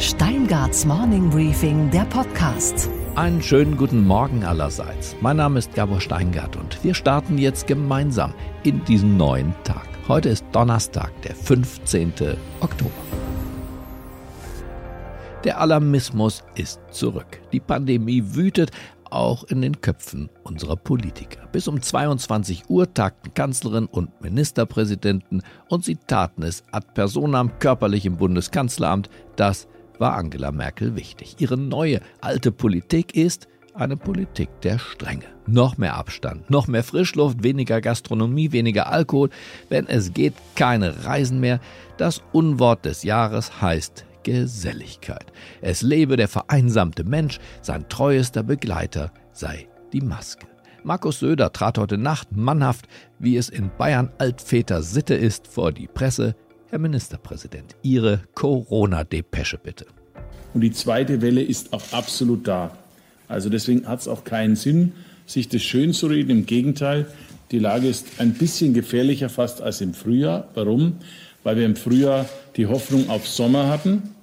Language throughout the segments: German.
Steingarts Morning Briefing, der Podcast. Einen schönen guten Morgen allerseits. Mein Name ist Gabor Steingart und wir starten jetzt gemeinsam in diesen neuen Tag. Heute ist Donnerstag, der 15. Oktober. Der Alarmismus ist zurück. Die Pandemie wütet auch in den Köpfen unserer Politiker. Bis um 22 Uhr tagten Kanzlerin und Ministerpräsidenten und sie taten es ad personam körperlich im Bundeskanzleramt. Das war Angela Merkel wichtig. Ihre neue alte Politik ist eine Politik der Strenge. Noch mehr Abstand, noch mehr Frischluft, weniger Gastronomie, weniger Alkohol. Wenn es geht, keine Reisen mehr. Das Unwort des Jahres heißt Geselligkeit. Es lebe der vereinsamte Mensch, sein treuester Begleiter sei die Maske. Markus Söder trat heute Nacht mannhaft, wie es in Bayern Altväter Sitte ist, vor die Presse. Herr Ministerpräsident, Ihre Corona-Depesche bitte. Und die zweite Welle ist auch absolut da. Also deswegen hat es auch keinen Sinn, sich das schön zu reden. Im Gegenteil, die Lage ist ein bisschen gefährlicher fast als im Frühjahr. Warum? Weil wir im Frühjahr die Hoffnung auf Sommer hatten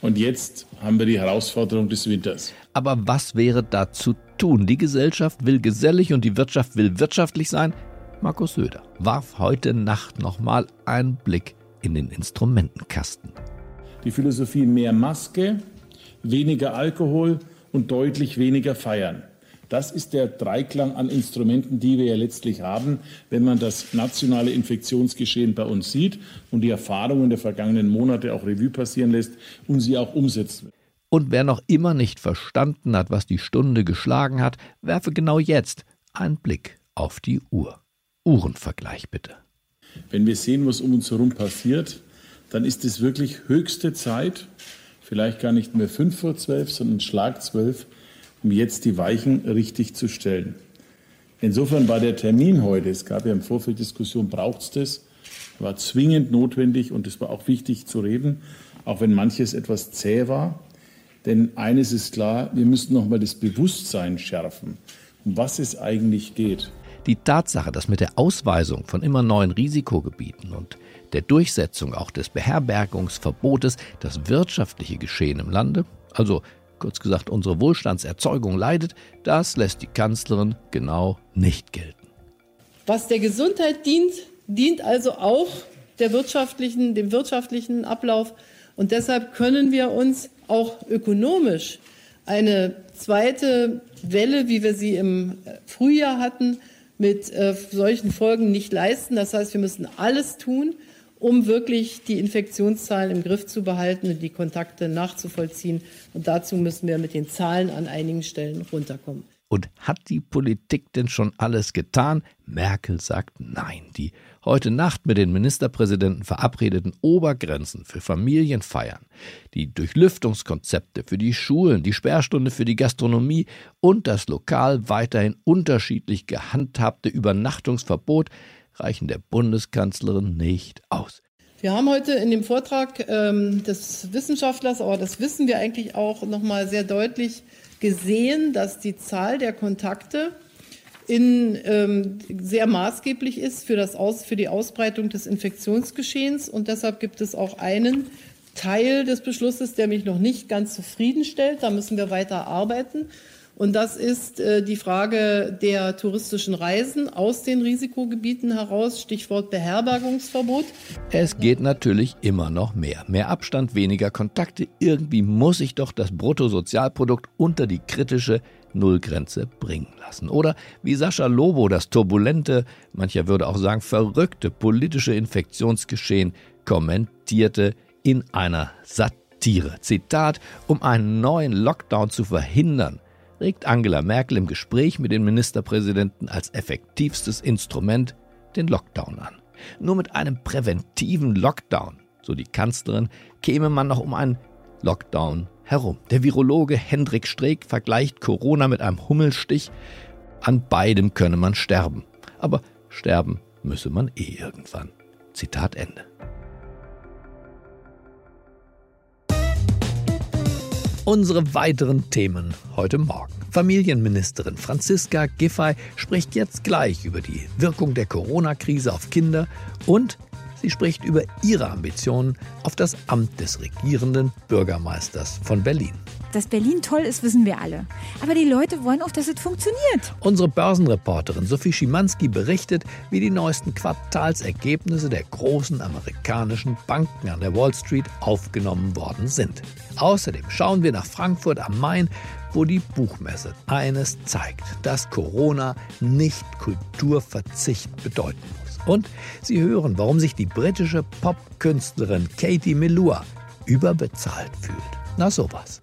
und jetzt haben wir die Herausforderung des Winters. Aber was wäre da zu tun? Die Gesellschaft will gesellig und die Wirtschaft will wirtschaftlich sein. Markus Söder warf heute Nacht nochmal einen Blick in den Instrumentenkasten. Die Philosophie mehr Maske, weniger Alkohol und deutlich weniger Feiern. Das ist der Dreiklang an Instrumenten, die wir ja letztlich haben, wenn man das nationale Infektionsgeschehen bei uns sieht und die Erfahrungen der vergangenen Monate auch Revue passieren lässt und sie auch umsetzt. Und wer noch immer nicht verstanden hat, was die Stunde geschlagen hat, werfe genau jetzt einen Blick auf die Uhr. Uhrenvergleich bitte. Wenn wir sehen, was um uns herum passiert, dann ist es wirklich höchste Zeit, vielleicht gar nicht mehr fünf vor zwölf, sondern Schlag zwölf, um jetzt die Weichen richtig zu stellen. Insofern war der Termin heute, es gab ja im Vorfeld Diskussion, braucht es das, war zwingend notwendig und es war auch wichtig zu reden, auch wenn manches etwas zäh war. Denn eines ist klar, wir müssen nochmal das Bewusstsein schärfen, um was es eigentlich geht. Die Tatsache, dass mit der Ausweisung von immer neuen Risikogebieten und der Durchsetzung auch des Beherbergungsverbotes das wirtschaftliche Geschehen im Lande, also kurz gesagt unsere Wohlstandserzeugung leidet, das lässt die Kanzlerin genau nicht gelten. Was der Gesundheit dient, dient also auch der wirtschaftlichen, dem wirtschaftlichen Ablauf. Und deshalb können wir uns auch ökonomisch eine zweite Welle, wie wir sie im Frühjahr hatten, mit äh, solchen Folgen nicht leisten. Das heißt, wir müssen alles tun, um wirklich die Infektionszahlen im Griff zu behalten und die Kontakte nachzuvollziehen. Und dazu müssen wir mit den Zahlen an einigen Stellen runterkommen. Und hat die Politik denn schon alles getan? Merkel sagt nein. Die heute Nacht mit den Ministerpräsidenten verabredeten Obergrenzen für Familienfeiern, die Durchlüftungskonzepte für die Schulen, die Sperrstunde für die Gastronomie und das lokal weiterhin unterschiedlich gehandhabte Übernachtungsverbot reichen der Bundeskanzlerin nicht aus. Wir haben heute in dem Vortrag ähm, des Wissenschaftlers, aber das wissen wir eigentlich auch noch mal sehr deutlich gesehen, dass die Zahl der Kontakte in, ähm, sehr maßgeblich ist für, das Aus, für die Ausbreitung des Infektionsgeschehens. Und deshalb gibt es auch einen Teil des Beschlusses, der mich noch nicht ganz zufriedenstellt. Da müssen wir weiter arbeiten. Und das ist äh, die Frage der touristischen Reisen aus den Risikogebieten heraus, Stichwort Beherbergungsverbot. Es geht natürlich immer noch mehr. Mehr Abstand, weniger Kontakte. Irgendwie muss sich doch das Bruttosozialprodukt unter die kritische Nullgrenze bringen lassen. Oder wie Sascha Lobo das turbulente, mancher würde auch sagen verrückte politische Infektionsgeschehen kommentierte in einer Satire. Zitat, um einen neuen Lockdown zu verhindern, regt Angela Merkel im Gespräch mit den Ministerpräsidenten als effektivstes Instrument den Lockdown an. Nur mit einem präventiven Lockdown, so die Kanzlerin, käme man noch um einen Lockdown herum. Der Virologe Hendrik Streeck vergleicht Corona mit einem Hummelstich. An beidem könne man sterben. Aber sterben müsse man eh irgendwann. Zitat Ende. Unsere weiteren Themen heute Morgen. Familienministerin Franziska Giffey spricht jetzt gleich über die Wirkung der Corona-Krise auf Kinder und Sie spricht über ihre Ambitionen auf das Amt des regierenden Bürgermeisters von Berlin. Dass Berlin toll ist, wissen wir alle. Aber die Leute wollen auch, dass es funktioniert. Unsere Börsenreporterin Sophie Schimanski berichtet, wie die neuesten Quartalsergebnisse der großen amerikanischen Banken an der Wall Street aufgenommen worden sind. Außerdem schauen wir nach Frankfurt am Main, wo die Buchmesse eines zeigt, dass Corona nicht Kulturverzicht bedeuten muss. Und Sie hören, warum sich die britische Popkünstlerin Katie Melua überbezahlt fühlt. Na sowas.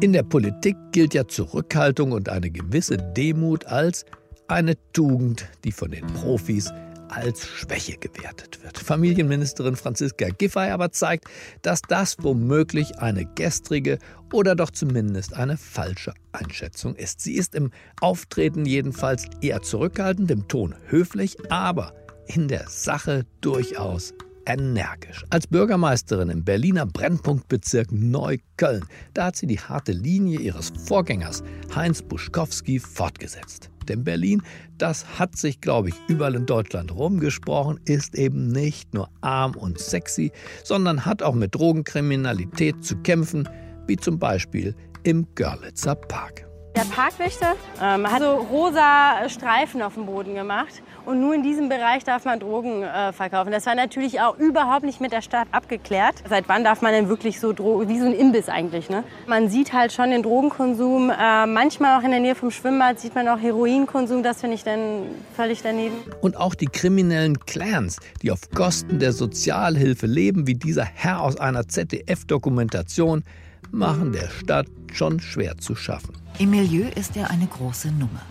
In der Politik gilt ja Zurückhaltung und eine gewisse Demut als eine Tugend, die von den Profis als Schwäche gewertet wird. Familienministerin Franziska Giffey aber zeigt, dass das womöglich eine gestrige oder doch zumindest eine falsche Einschätzung ist. Sie ist im Auftreten jedenfalls eher zurückhaltend, im Ton höflich, aber in der Sache durchaus energisch. Als Bürgermeisterin im Berliner Brennpunktbezirk Neukölln, da hat sie die harte Linie ihres Vorgängers Heinz Buschkowski fortgesetzt. Denn Berlin, das hat sich, glaube ich, überall in Deutschland rumgesprochen, ist eben nicht nur arm und sexy, sondern hat auch mit Drogenkriminalität zu kämpfen, wie zum Beispiel im Görlitzer Park. Der Parkwächter ähm, hat so rosa Streifen auf dem Boden gemacht und nur in diesem Bereich darf man Drogen äh, verkaufen. Das war natürlich auch überhaupt nicht mit der Stadt abgeklärt. Seit wann darf man denn wirklich so Drogen, wie so ein Imbiss eigentlich, ne? Man sieht halt schon den Drogenkonsum, äh, manchmal auch in der Nähe vom Schwimmbad sieht man auch Heroinkonsum, das finde ich dann völlig daneben. Und auch die kriminellen Clans, die auf Kosten der Sozialhilfe leben, wie dieser Herr aus einer ZDF-Dokumentation, machen der Stadt schon schwer zu schaffen. Im Milieu ist er eine große Nummer.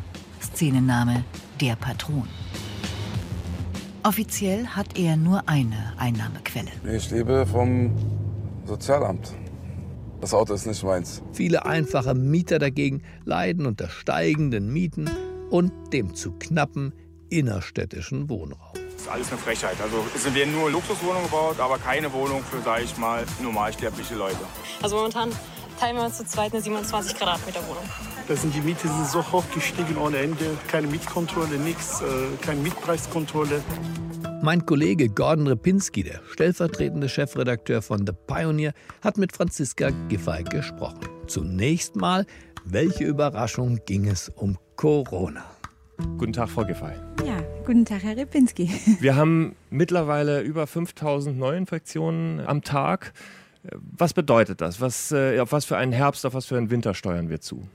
Szenenname Der Patron. Offiziell hat er nur eine Einnahmequelle. Ich lebe vom Sozialamt. Das Auto ist nicht meins. Viele einfache Mieter dagegen leiden unter steigenden Mieten und dem zu knappen innerstädtischen Wohnraum. Das ist alles eine Frechheit. Also es werden nur Luxuswohnungen gebaut, aber keine Wohnung für, sage ich mal, normalsterbliche Leute. Also momentan teilen wir uns zu zweit eine 27 Quadratmeter Wohnung. Da sind die Miete sind so hoch gestiegen ohne Ende. Keine Mietkontrolle, nichts, äh, keine Mietpreiskontrolle. Mein Kollege Gordon Repinski, der stellvertretende Chefredakteur von The Pioneer, hat mit Franziska Giffey gesprochen. Zunächst mal, welche Überraschung ging es um Corona? Guten Tag, Frau Giffey. Ja, guten Tag, Herr Repinski. Wir haben mittlerweile über 5000 Neuinfektionen am Tag. Was bedeutet das? Was, äh, auf was für einen Herbst, auf was für einen Winter steuern wir zu?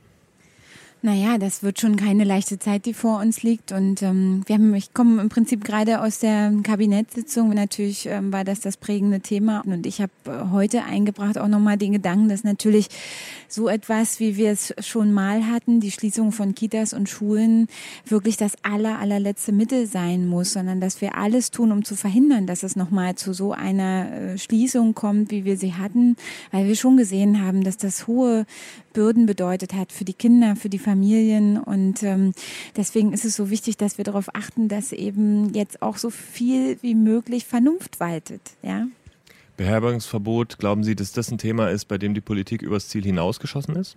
Naja, das wird schon keine leichte Zeit, die vor uns liegt. Und ähm, wir haben, ich komme im Prinzip gerade aus der Kabinettssitzung. Natürlich ähm, war das das prägende Thema. Und ich habe äh, heute eingebracht auch nochmal den Gedanken, dass natürlich so etwas, wie wir es schon mal hatten, die Schließung von Kitas und Schulen, wirklich das aller, allerletzte Mittel sein muss, sondern dass wir alles tun, um zu verhindern, dass es nochmal zu so einer äh, Schließung kommt, wie wir sie hatten, weil wir schon gesehen haben, dass das hohe Bürden bedeutet hat für die Kinder, für die Familien. Und ähm, deswegen ist es so wichtig, dass wir darauf achten, dass eben jetzt auch so viel wie möglich Vernunft waltet. Ja? Beherbergungsverbot, glauben Sie, dass das ein Thema ist, bei dem die Politik übers Ziel hinausgeschossen ist?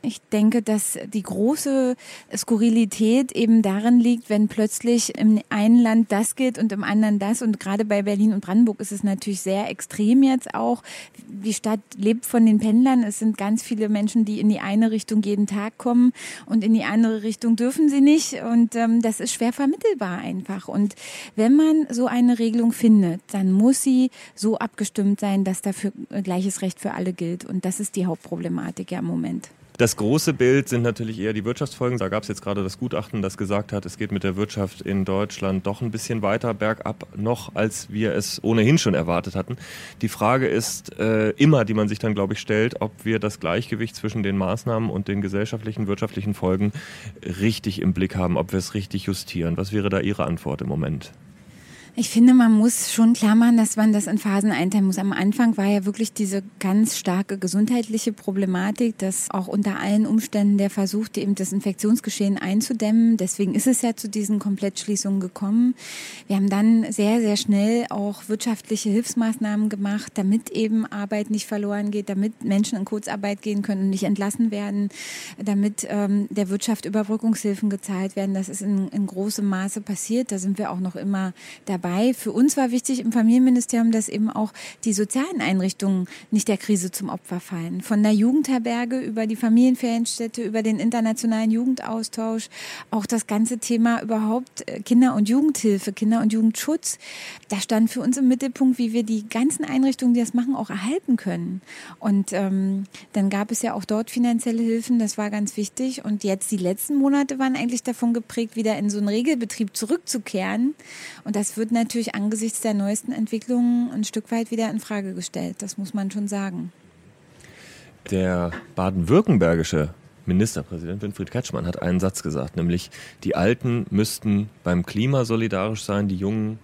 Ich denke, dass die große Skurrilität eben darin liegt, wenn plötzlich im einen Land das geht und im anderen das. Und gerade bei Berlin und Brandenburg ist es natürlich sehr extrem jetzt auch. Die Stadt lebt von den Pendlern. Es sind ganz viele Menschen, die in die eine Richtung jeden Tag kommen und in die andere Richtung dürfen sie nicht. Und ähm, das ist schwer vermittelbar einfach. Und wenn man so eine Regelung findet, dann muss sie so abgestimmt sein, dass dafür gleiches Recht für alle gilt. Und das ist die Hauptproblematik ja im Moment. Das große Bild sind natürlich eher die Wirtschaftsfolgen. Da gab es jetzt gerade das Gutachten, das gesagt hat, es geht mit der Wirtschaft in Deutschland doch ein bisschen weiter bergab noch, als wir es ohnehin schon erwartet hatten. Die Frage ist äh, immer, die man sich dann, glaube ich, stellt, ob wir das Gleichgewicht zwischen den Maßnahmen und den gesellschaftlichen, wirtschaftlichen Folgen richtig im Blick haben, ob wir es richtig justieren. Was wäre da Ihre Antwort im Moment? Ich finde, man muss schon klar machen, dass man das in Phasen einteilen muss. Am Anfang war ja wirklich diese ganz starke gesundheitliche Problematik, dass auch unter allen Umständen der Versuch, eben das Infektionsgeschehen einzudämmen. Deswegen ist es ja zu diesen Komplettschließungen gekommen. Wir haben dann sehr, sehr schnell auch wirtschaftliche Hilfsmaßnahmen gemacht, damit eben Arbeit nicht verloren geht, damit Menschen in Kurzarbeit gehen können und nicht entlassen werden, damit ähm, der Wirtschaft Überbrückungshilfen gezahlt werden. Das ist in, in großem Maße passiert. Da sind wir auch noch immer dabei dabei. Für uns war wichtig im Familienministerium, dass eben auch die sozialen Einrichtungen nicht der Krise zum Opfer fallen. Von der Jugendherberge über die Familienferienstätte, über den internationalen Jugendaustausch, auch das ganze Thema überhaupt äh, Kinder- und Jugendhilfe, Kinder- und Jugendschutz. Da stand für uns im Mittelpunkt, wie wir die ganzen Einrichtungen, die das machen, auch erhalten können. Und ähm, dann gab es ja auch dort finanzielle Hilfen, das war ganz wichtig. Und jetzt die letzten Monate waren eigentlich davon geprägt, wieder in so einen Regelbetrieb zurückzukehren. Und das wird natürlich angesichts der neuesten Entwicklungen ein Stück weit wieder in Frage gestellt. Das muss man schon sagen. Der baden-württembergische Ministerpräsident Winfried Kretschmann hat einen Satz gesagt, nämlich die Alten müssten beim Klima solidarisch sein, die Jungen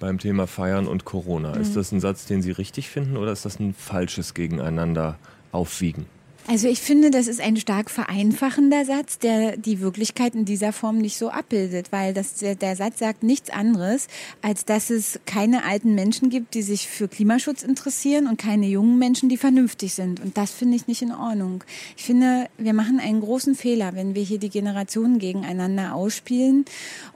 beim Thema Feiern und Corona. Mhm. Ist das ein Satz, den Sie richtig finden oder ist das ein falsches Gegeneinander aufwiegen? Also ich finde, das ist ein stark vereinfachender Satz, der die Wirklichkeit in dieser Form nicht so abbildet, weil das, der, Satz sagt nichts anderes, als dass es keine alten Menschen gibt, die sich für Klimaschutz interessieren und keine jungen Menschen, die vernünftig sind. Und das finde ich nicht in Ordnung. Ich finde, wir machen einen großen Fehler, wenn wir hier die Generationen gegeneinander ausspielen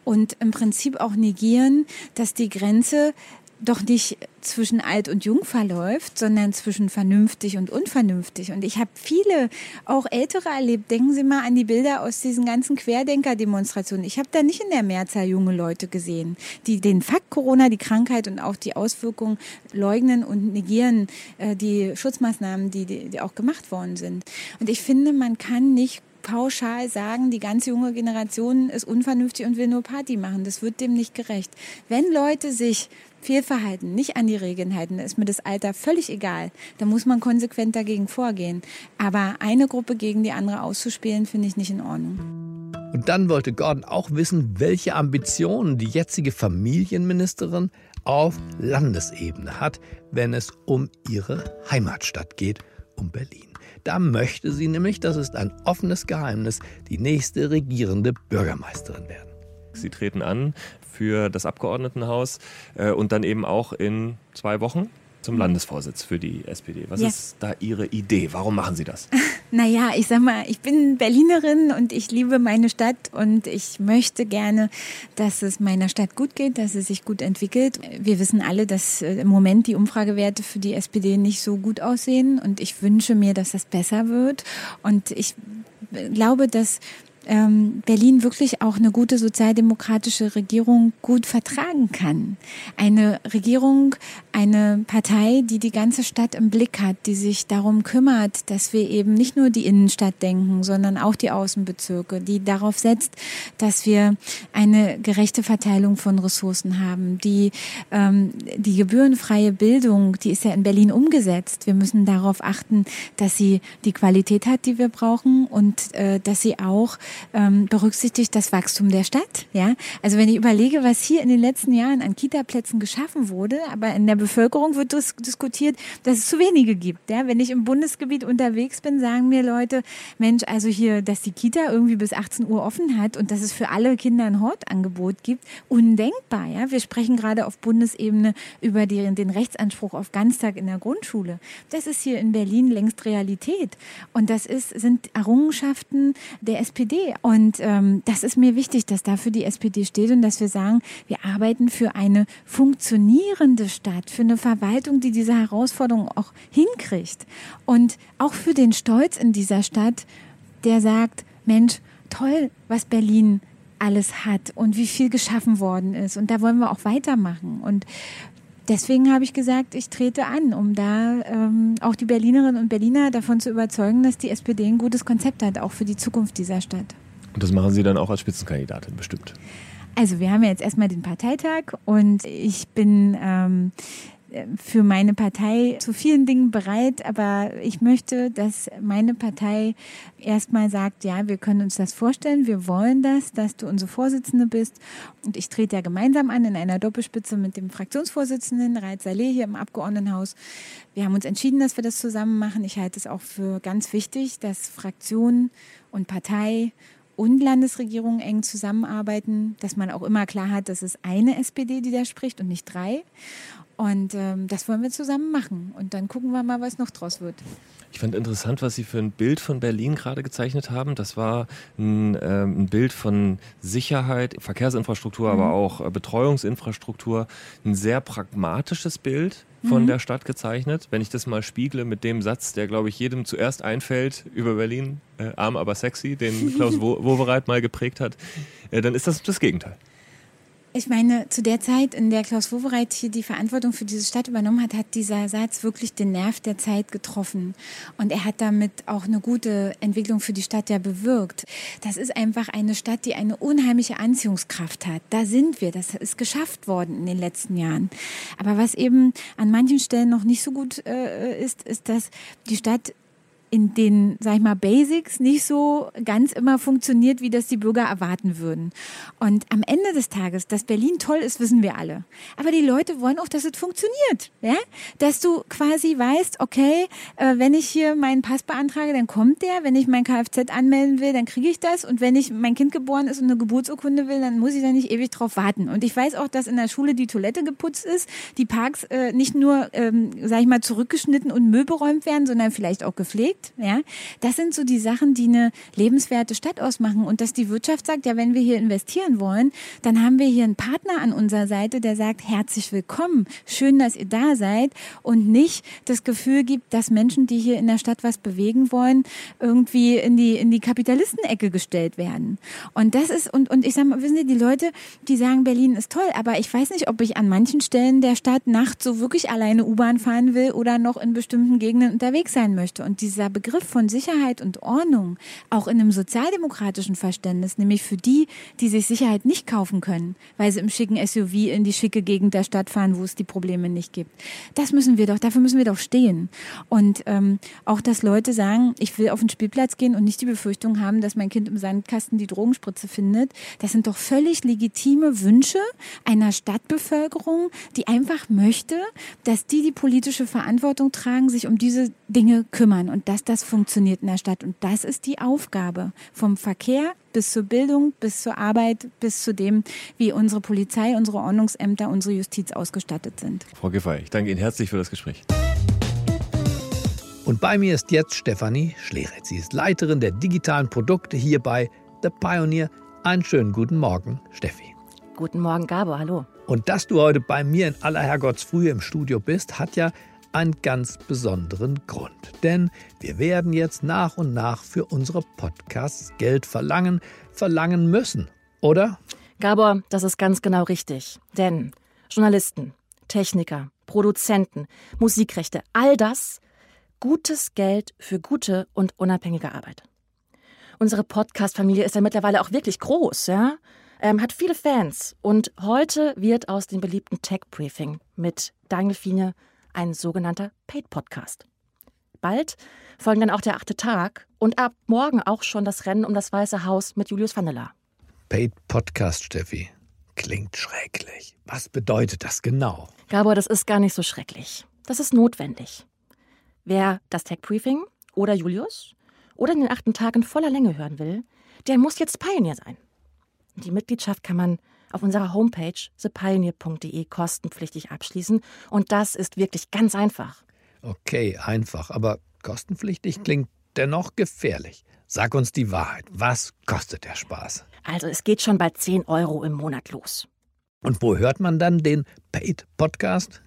und im Prinzip auch negieren, dass die Grenze doch nicht zwischen alt und jung verläuft, sondern zwischen vernünftig und unvernünftig. Und ich habe viele, auch ältere erlebt. Denken Sie mal an die Bilder aus diesen ganzen Querdenker-Demonstrationen. Ich habe da nicht in der Mehrzahl junge Leute gesehen, die den Fakt Corona, die Krankheit und auch die Auswirkungen leugnen und negieren, äh, die Schutzmaßnahmen, die, die auch gemacht worden sind. Und ich finde, man kann nicht pauschal sagen, die ganze junge Generation ist unvernünftig und will nur Party machen. Das wird dem nicht gerecht. Wenn Leute sich Fehlverhalten nicht an die Regeln halten, ist mir das Alter völlig egal. Da muss man konsequent dagegen vorgehen. Aber eine Gruppe gegen die andere auszuspielen, finde ich nicht in Ordnung. Und dann wollte Gordon auch wissen, welche Ambitionen die jetzige Familienministerin auf Landesebene hat, wenn es um ihre Heimatstadt geht, um Berlin. Da möchte sie nämlich, das ist ein offenes Geheimnis, die nächste regierende Bürgermeisterin werden. Sie treten an für das Abgeordnetenhaus äh, und dann eben auch in zwei Wochen zum mhm. Landesvorsitz für die SPD. Was ja. ist da Ihre Idee? Warum machen Sie das? Naja, ich sag mal, ich bin Berlinerin und ich liebe meine Stadt und ich möchte gerne, dass es meiner Stadt gut geht, dass es sich gut entwickelt. Wir wissen alle, dass äh, im Moment die Umfragewerte für die SPD nicht so gut aussehen und ich wünsche mir, dass das besser wird. Und ich glaube, dass ähm, Berlin wirklich auch eine gute sozialdemokratische Regierung gut vertragen kann. Eine Regierung, eine Partei, die die ganze Stadt im Blick hat, die sich darum kümmert, dass wir eben nicht nur die Innenstadt denken, sondern auch die Außenbezirke, die darauf setzt, dass wir eine gerechte Verteilung von Ressourcen haben, die ähm, die gebührenfreie Bildung, die ist ja in Berlin umgesetzt. Wir müssen darauf achten, dass sie die Qualität hat, die wir brauchen und äh, dass sie auch ähm, berücksichtigt das Wachstum der Stadt. Ja, also wenn ich überlege, was hier in den letzten Jahren an Kita-Plätzen geschaffen wurde, aber in der Bevölkerung wird dis diskutiert, dass es zu wenige gibt. Ja, wenn ich im Bundesgebiet unterwegs bin, sagen mir Leute, Mensch, also hier, dass die Kita irgendwie bis 18 Uhr offen hat und dass es für alle Kinder ein Hortangebot gibt, undenkbar. Ja, wir sprechen gerade auf Bundesebene über die, den Rechtsanspruch auf Ganztag in der Grundschule. Das ist hier in Berlin längst Realität und das ist sind Errungenschaften der Und ähm, das ist mir wichtig, dass dafür die SPD steht und dass wir sagen, wir arbeiten für eine funktionierende Stadt, für eine Verwaltung, die diese Herausforderung auch hinkriegt. Und auch für den Stolz in dieser Stadt, der sagt, Mensch, toll, was Berlin alles hat und wie viel geschaffen worden ist. Und da wollen wir auch weitermachen. Und deswegen habe ich gesagt, ich trete an, um da ähm, auch die Berlinerinnen und Berliner davon zu überzeugen, dass die SPD ein gutes Konzept hat, auch für die Zukunft dieser Stadt. Und das machen Sie dann auch als Spitzenkandidatin bestimmt. Also wir haben ja jetzt erstmal den Parteitag und ich bin ähm, äh, für meine Partei zu vielen Dingen bereit, aber ich möchte, dass meine Partei erstmal sagt, ja, wir können uns das vorstellen, wir wollen das, dass du unsere Vorsitzende bist. Und ich trete ja gemeinsam an in einer Doppelspitze mit dem Fraktionsvorsitzenden Reit Saleh hier im Abgeordnetenhaus. Wir haben uns entschieden, dass wir das zusammen machen. Ich halte es auch für ganz wichtig, dass Fraktion und Partei und Landesregierung eng zusammenarbeiten, dass man auch immer klar hat, dass es eine SPD, die da spricht und nicht drei. Und ähm, das wollen wir zusammen machen. Und dann gucken wir mal, was noch draus wird. Ich fand interessant, was Sie für ein Bild von Berlin gerade gezeichnet haben. Das war ein, ähm, ein Bild von Sicherheit, Verkehrsinfrastruktur, mhm. aber auch äh, Betreuungsinfrastruktur. Ein sehr pragmatisches Bild von mhm. der Stadt gezeichnet. Wenn ich das mal spiegle mit dem Satz, der, glaube ich, jedem zuerst einfällt über Berlin, äh, arm aber sexy, den Klaus Wowereit mal geprägt hat, äh, dann ist das das Gegenteil. Ich meine, zu der Zeit, in der Klaus Wowereit hier die Verantwortung für diese Stadt übernommen hat, hat dieser Satz wirklich den Nerv der Zeit getroffen. Und er hat damit auch eine gute Entwicklung für die Stadt ja bewirkt. Das ist einfach eine Stadt, die eine unheimliche Anziehungskraft hat. Da sind wir. Das ist geschafft worden in den letzten Jahren. Aber was eben an manchen Stellen noch nicht so gut äh, ist, ist, dass die Stadt in den, sag ich mal, Basics nicht so ganz immer funktioniert, wie das die Bürger erwarten würden. Und am Ende des Tages, dass Berlin toll ist, wissen wir alle. Aber die Leute wollen auch, dass es funktioniert. Ja? Dass du quasi weißt, okay, äh, wenn ich hier meinen Pass beantrage, dann kommt der. Wenn ich mein Kfz anmelden will, dann kriege ich das. Und wenn ich mein Kind geboren ist und eine Geburtsurkunde will, dann muss ich da nicht ewig drauf warten. Und ich weiß auch, dass in der Schule die Toilette geputzt ist, die Parks äh, nicht nur, ähm, sag ich mal, zurückgeschnitten und Müll beräumt werden, sondern vielleicht auch gepflegt gibt. Ja, das sind so die Sachen, die eine lebenswerte Stadt ausmachen und dass die Wirtschaft sagt, ja, wenn wir hier investieren wollen, dann haben wir hier einen Partner an unserer Seite, der sagt, herzlich willkommen, schön, dass ihr da seid und nicht das Gefühl gibt, dass Menschen, die hier in der Stadt was bewegen wollen, irgendwie in die in die Kapitalistenecke gestellt werden. Und das ist und und ich sage mal, wissen Sie, die Leute, die sagen, Berlin ist toll, aber ich weiß nicht, ob ich an manchen Stellen der Stadt nachts so wirklich alleine U-Bahn fahren will oder noch in bestimmten Gegenden unterwegs sein möchte. Und dieser dieser Begriff von Sicherheit und Ordnung auch in einem sozialdemokratischen Verständnis, nämlich für die, die sich Sicherheit nicht kaufen können, weil sie im schicken SUV in die schicke Gegend der Stadt fahren, wo es die Probleme nicht gibt. Das müssen wir doch, dafür müssen wir doch stehen. Und ähm, auch, dass Leute sagen, ich will auf den Spielplatz gehen und nicht die Befürchtung haben, dass mein Kind im Sandkasten die Drogenspritze findet, das sind doch völlig legitime Wünsche einer Stadtbevölkerung, die einfach möchte, dass die die politische Verantwortung tragen, sich um diese Dinge kümmern. Und das dass das funktioniert in der Stadt. Und das ist die Aufgabe vom Verkehr bis zur Bildung, bis zur Arbeit, bis zu dem, wie unsere Polizei, unsere Ordnungsämter, unsere Justiz ausgestattet sind. Frau Giffey, ich danke Ihnen herzlich für das Gespräch. Und bei mir ist jetzt Stefanie Schleret. Sie ist Leiterin der digitalen Produkte hier bei The Pioneer. Einen schönen guten Morgen, Steffi. Guten Morgen, Gabor. Hallo. Und dass du heute bei mir in aller Herrgottsfrühe im Studio bist, hat ja einen ganz besonderen Grund. Denn wir werden jetzt nach und nach für unsere Podcasts Geld verlangen, verlangen müssen, oder? Gabor, das ist ganz genau richtig. Denn Journalisten, Techniker, Produzenten, Musikrechte, all das gutes Geld für gute und unabhängige Arbeit. Unsere Podcast-Familie ist ja mittlerweile auch wirklich groß, ja? Ähm, hat viele Fans. Und heute wird aus dem beliebten Tech Briefing mit Daniel Fiene ein sogenannter Paid Podcast. Bald folgen dann auch der achte Tag und ab morgen auch schon das Rennen um das Weiße Haus mit Julius Vandela. Paid Podcast, Steffi. Klingt schrecklich. Was bedeutet das genau? Gabor, das ist gar nicht so schrecklich. Das ist notwendig. Wer das Tech Briefing oder Julius oder den achten Tag in voller Länge hören will, der muss jetzt Pioneer sein. Die Mitgliedschaft kann man auf unserer Homepage thepioneer.de kostenpflichtig abschließen. Und das ist wirklich ganz einfach. Okay, einfach, aber kostenpflichtig klingt dennoch gefährlich. Sag uns die Wahrheit. Was kostet der Spaß? Also es geht schon bei 10 Euro im Monat los. Und wo hört man dann den Paid Podcast?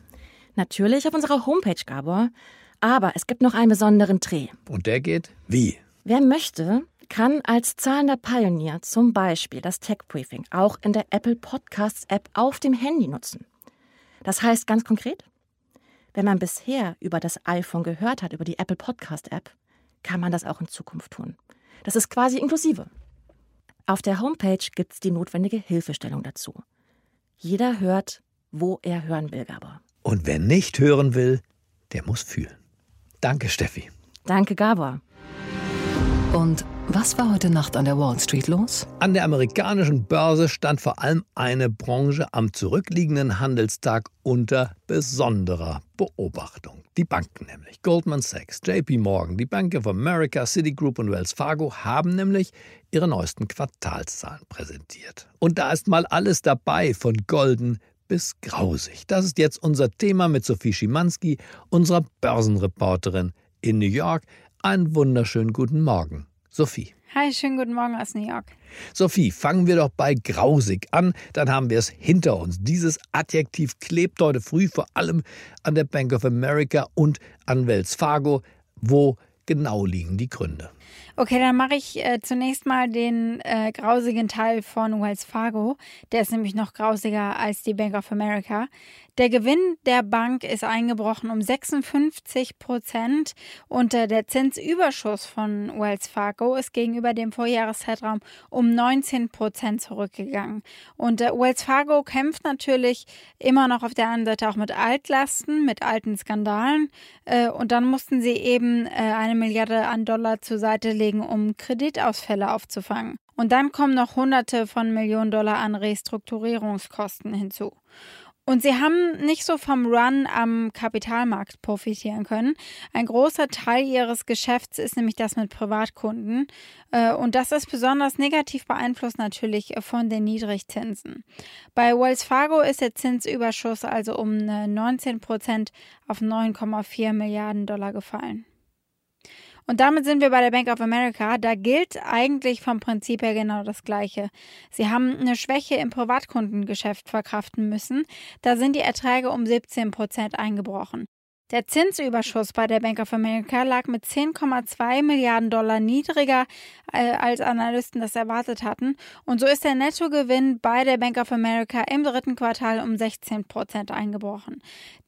Natürlich auf unserer Homepage, Gabor. Aber es gibt noch einen besonderen Dreh. Und der geht wie? Wer möchte, kann als zahlender Pioneer zum Beispiel das Tech Briefing auch in der Apple Podcasts App auf dem Handy nutzen. Das heißt ganz konkret, wenn man bisher über das iPhone gehört hat, über die Apple Podcast App, kann man das auch in Zukunft tun. Das ist quasi inklusive. Auf der Homepage gibt es die notwendige Hilfestellung dazu. Jeder hört, wo er hören will, aber. Und wer nicht hören will, der muss fühlen. Danke, Steffi. Danke, Gabor. Und was war heute Nacht an der Wall Street los? An der amerikanischen Börse stand vor allem eine Branche am zurückliegenden Handelstag unter besonderer Beobachtung. Die Banken nämlich. Goldman Sachs, JP Morgan, die Bank of America, Citigroup und Wells Fargo haben nämlich ihre neuesten Quartalszahlen präsentiert. Und da ist mal alles dabei, von golden bis grausig. Das ist jetzt unser Thema mit Sophie Schimanski, unserer Börsenreporterin in New York. Einen wunderschönen guten Morgen, Sophie. Hi, schönen guten Morgen aus New York. Sophie, fangen wir doch bei grausig an, dann haben wir es hinter uns. Dieses Adjektiv klebt heute früh vor allem an der Bank of America und an Wells Fargo. Wo genau liegen die Gründe? Okay, dann mache ich äh, zunächst mal den äh, grausigen Teil von Wells Fargo. Der ist nämlich noch grausiger als die Bank of America. Der Gewinn der Bank ist eingebrochen um 56 Prozent und äh, der Zinsüberschuss von Wells Fargo ist gegenüber dem Vorjahreszeitraum um 19 Prozent zurückgegangen. Und äh, Wells Fargo kämpft natürlich immer noch auf der anderen Seite auch mit Altlasten, mit alten Skandalen. Äh, und dann mussten sie eben äh, eine Milliarde an Dollar zur Seite legen anlegen, um Kreditausfälle aufzufangen. Und dann kommen noch Hunderte von Millionen Dollar an Restrukturierungskosten hinzu. Und sie haben nicht so vom Run am Kapitalmarkt profitieren können. Ein großer Teil ihres Geschäfts ist nämlich das mit Privatkunden. Äh, und das ist besonders negativ beeinflusst natürlich von den Niedrigzinsen. Bei Wells Fargo ist der Zinsüberschuss also um 19 Prozent auf 9,4 Milliarden Dollar gefallen. Und damit sind wir bei der Bank of America. Da gilt eigentlich vom Prinzip her genau das Gleiche. Sie haben eine Schwäche im Privatkundengeschäft verkraften müssen. Da sind die Erträge um 17 Prozent eingebrochen. Der Zinsüberschuss bei der Bank of America lag mit 10,2 Milliarden Dollar niedriger, äh, als Analysten das erwartet hatten. Und so ist der Nettogewinn bei der Bank of America im dritten Quartal um 16 Prozent eingebrochen.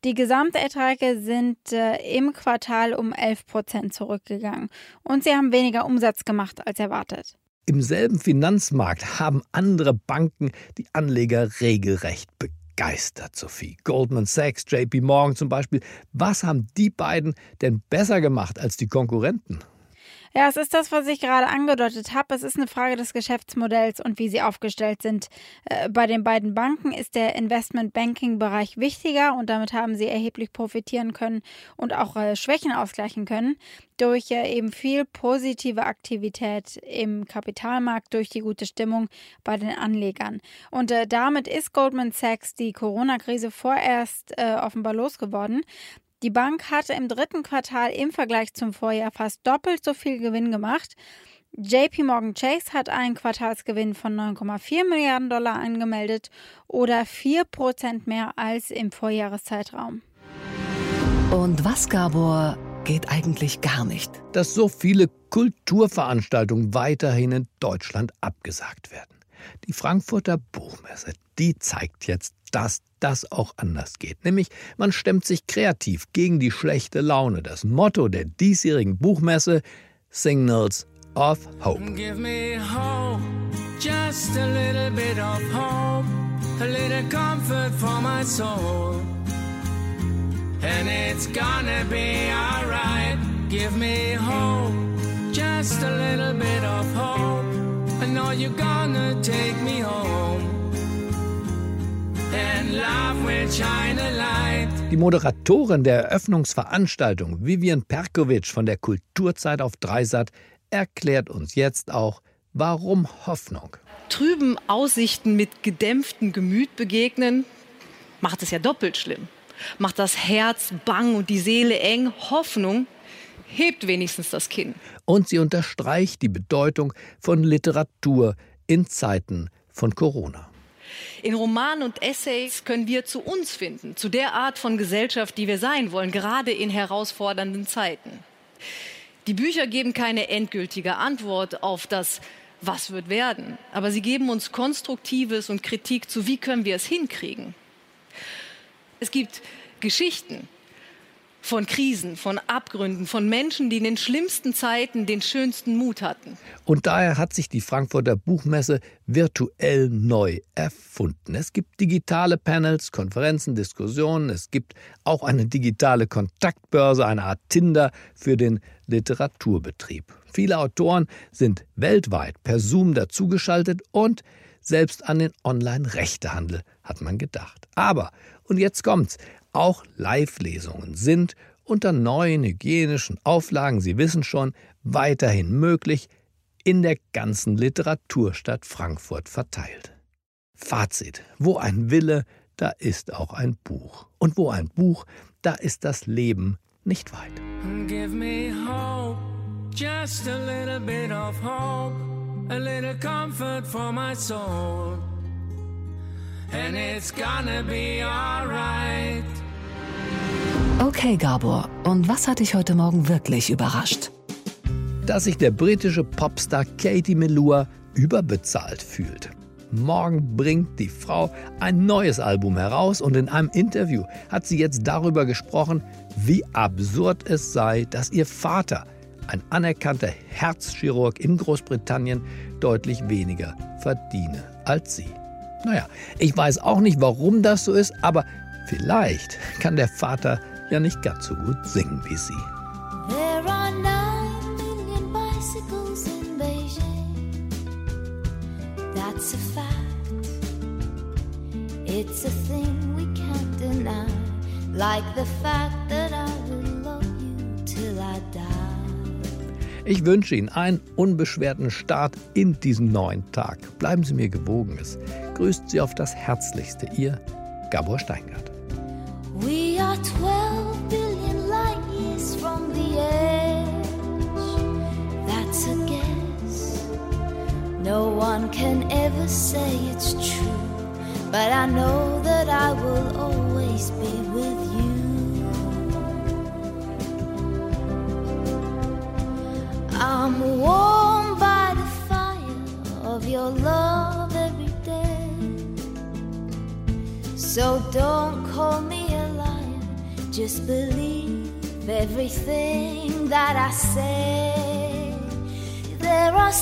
Die Gesamterträge sind äh, im Quartal um 11 Prozent zurückgegangen. Und sie haben weniger Umsatz gemacht als erwartet. Im selben Finanzmarkt haben andere Banken die Anleger regelrecht bekämpft begeistert, Sophie. Goldman Sachs, JP Morgan zum Beispiel. Was haben die beiden denn besser gemacht als die Konkurrenten? Ja, es ist das, was ich gerade angedeutet habe. Es ist eine Frage des Geschäftsmodells und wie sie aufgestellt sind. Äh, bei den beiden Banken ist der Investment-Banking-Bereich wichtiger und damit haben sie erheblich profitieren können und auch äh, Schwächen ausgleichen können durch äh, eben viel positive Aktivität im Kapitalmarkt, durch die gute Stimmung bei den Anlegern. Und damit ist Goldman Sachs die Corona-Krise vorerst offenbar losgeworden. Die Bank hatte im dritten Quartal im Vergleich zum Vorjahr fast doppelt so viel Gewinn gemacht. JP Morgan Chase hat einen Quartalsgewinn von 9,4 Milliarden Dollar angemeldet oder 4 Prozent mehr als im Vorjahreszeitraum. Und was, Gabor, geht eigentlich gar nicht? Dass so viele Kulturveranstaltungen weiterhin in Deutschland abgesagt werden. Die Frankfurter Buchmesse, die zeigt jetzt, dass das auch anders geht. Nämlich, man stemmt sich kreativ gegen die schlechte Laune. Das Motto der diesjährigen Buchmesse Signals of Hope. Give me hope, just a little bit of hope, a little comfort for my soul. And it's gonna be alright. Give me hope, just a little bit of hope. I know you're gonna take me home. Die Moderatorin der Eröffnungsveranstaltung, Vivian Perkovic von der Kulturzeit auf Dreisat, erklärt uns jetzt auch, warum Hoffnung. Trüben Aussichten mit gedämpftem Gemüt begegnen, macht es ja doppelt schlimm. Macht das Herz bang und die Seele eng. Hoffnung hebt wenigstens das Kinn. Und sie unterstreicht die Bedeutung von Literatur in Zeiten von Corona. In Romanen und Essays können wir zu uns finden, zu der Art von Gesellschaft, die wir sein wollen, gerade in herausfordernden Zeiten. Die Bücher geben keine endgültige Antwort auf das, was wird werden, aber sie geben uns Konstruktives und Kritik zu, wie können wir es hinkriegen. Es gibt Geschichten, von Krisen, von Abgründen, von Menschen, die in den schlimmsten Zeiten den schönsten Mut hatten. Und daher hat sich die Frankfurter Buchmesse virtuell neu erfunden. Es gibt digitale Panels, Konferenzen, Diskussionen, es gibt auch eine digitale Kontaktbörse, eine Art Tinder für den Literaturbetrieb. Viele Autoren sind weltweit per Zoom dazugeschaltet und selbst an den Online-Rechtehandel hat man gedacht. Aber, und jetzt kommt's, auch Live-Lesungen sind unter neuen hygienischen Auflagen, Sie wissen schon, weiterhin möglich, in der ganzen Literaturstadt Frankfurt verteilt. Fazit. Wo ein Wille, da ist auch ein Buch. Und wo ein Buch, da ist das Leben nicht weit. Give me hope, just a little bit of hope, a little comfort for my soul. And it's gonna be alright. Okay, Gabor, und was hat dich heute Morgen wirklich überrascht? Dass sich der britische Popstar Katie Melua überbezahlt fühlt. Morgen bringt die Frau ein neues Album heraus und in einem Interview hat sie jetzt darüber gesprochen, wie absurd es sei, dass ihr Vater, ein anerkannter Herzchirurg in Großbritannien, deutlich weniger verdiene als sie. Naja, ich weiß auch nicht, warum das so ist, aber vielleicht kann der Vater ja nicht ganz so gut singen wie sie. There are nine million bicycles in Beijing. That's a fact. It's a thing we can't deny. Like the fact that I will love you till I die. Ich wünsche Ihnen einen unbeschwerten Start in diesen neuen Tag. Bleiben Sie mir gewogen. Es grüßt Sie auf das Herzlichste. Ihr Gabor Steingart. No one can ever say it's true. But I know that I will always be with you. I'm warmed by the fire of your love every day. So don't call me a liar, just believe everything that I say. There are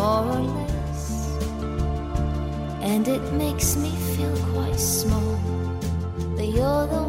more or less, and it makes me feel quite small. But you're the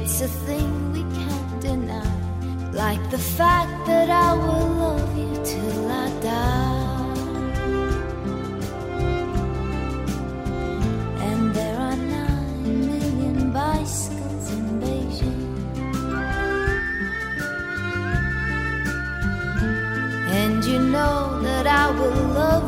It's a thing we can't deny, like the fact that I will love you till I die. And there are nine million bicycles in Beijing. And you know that I will love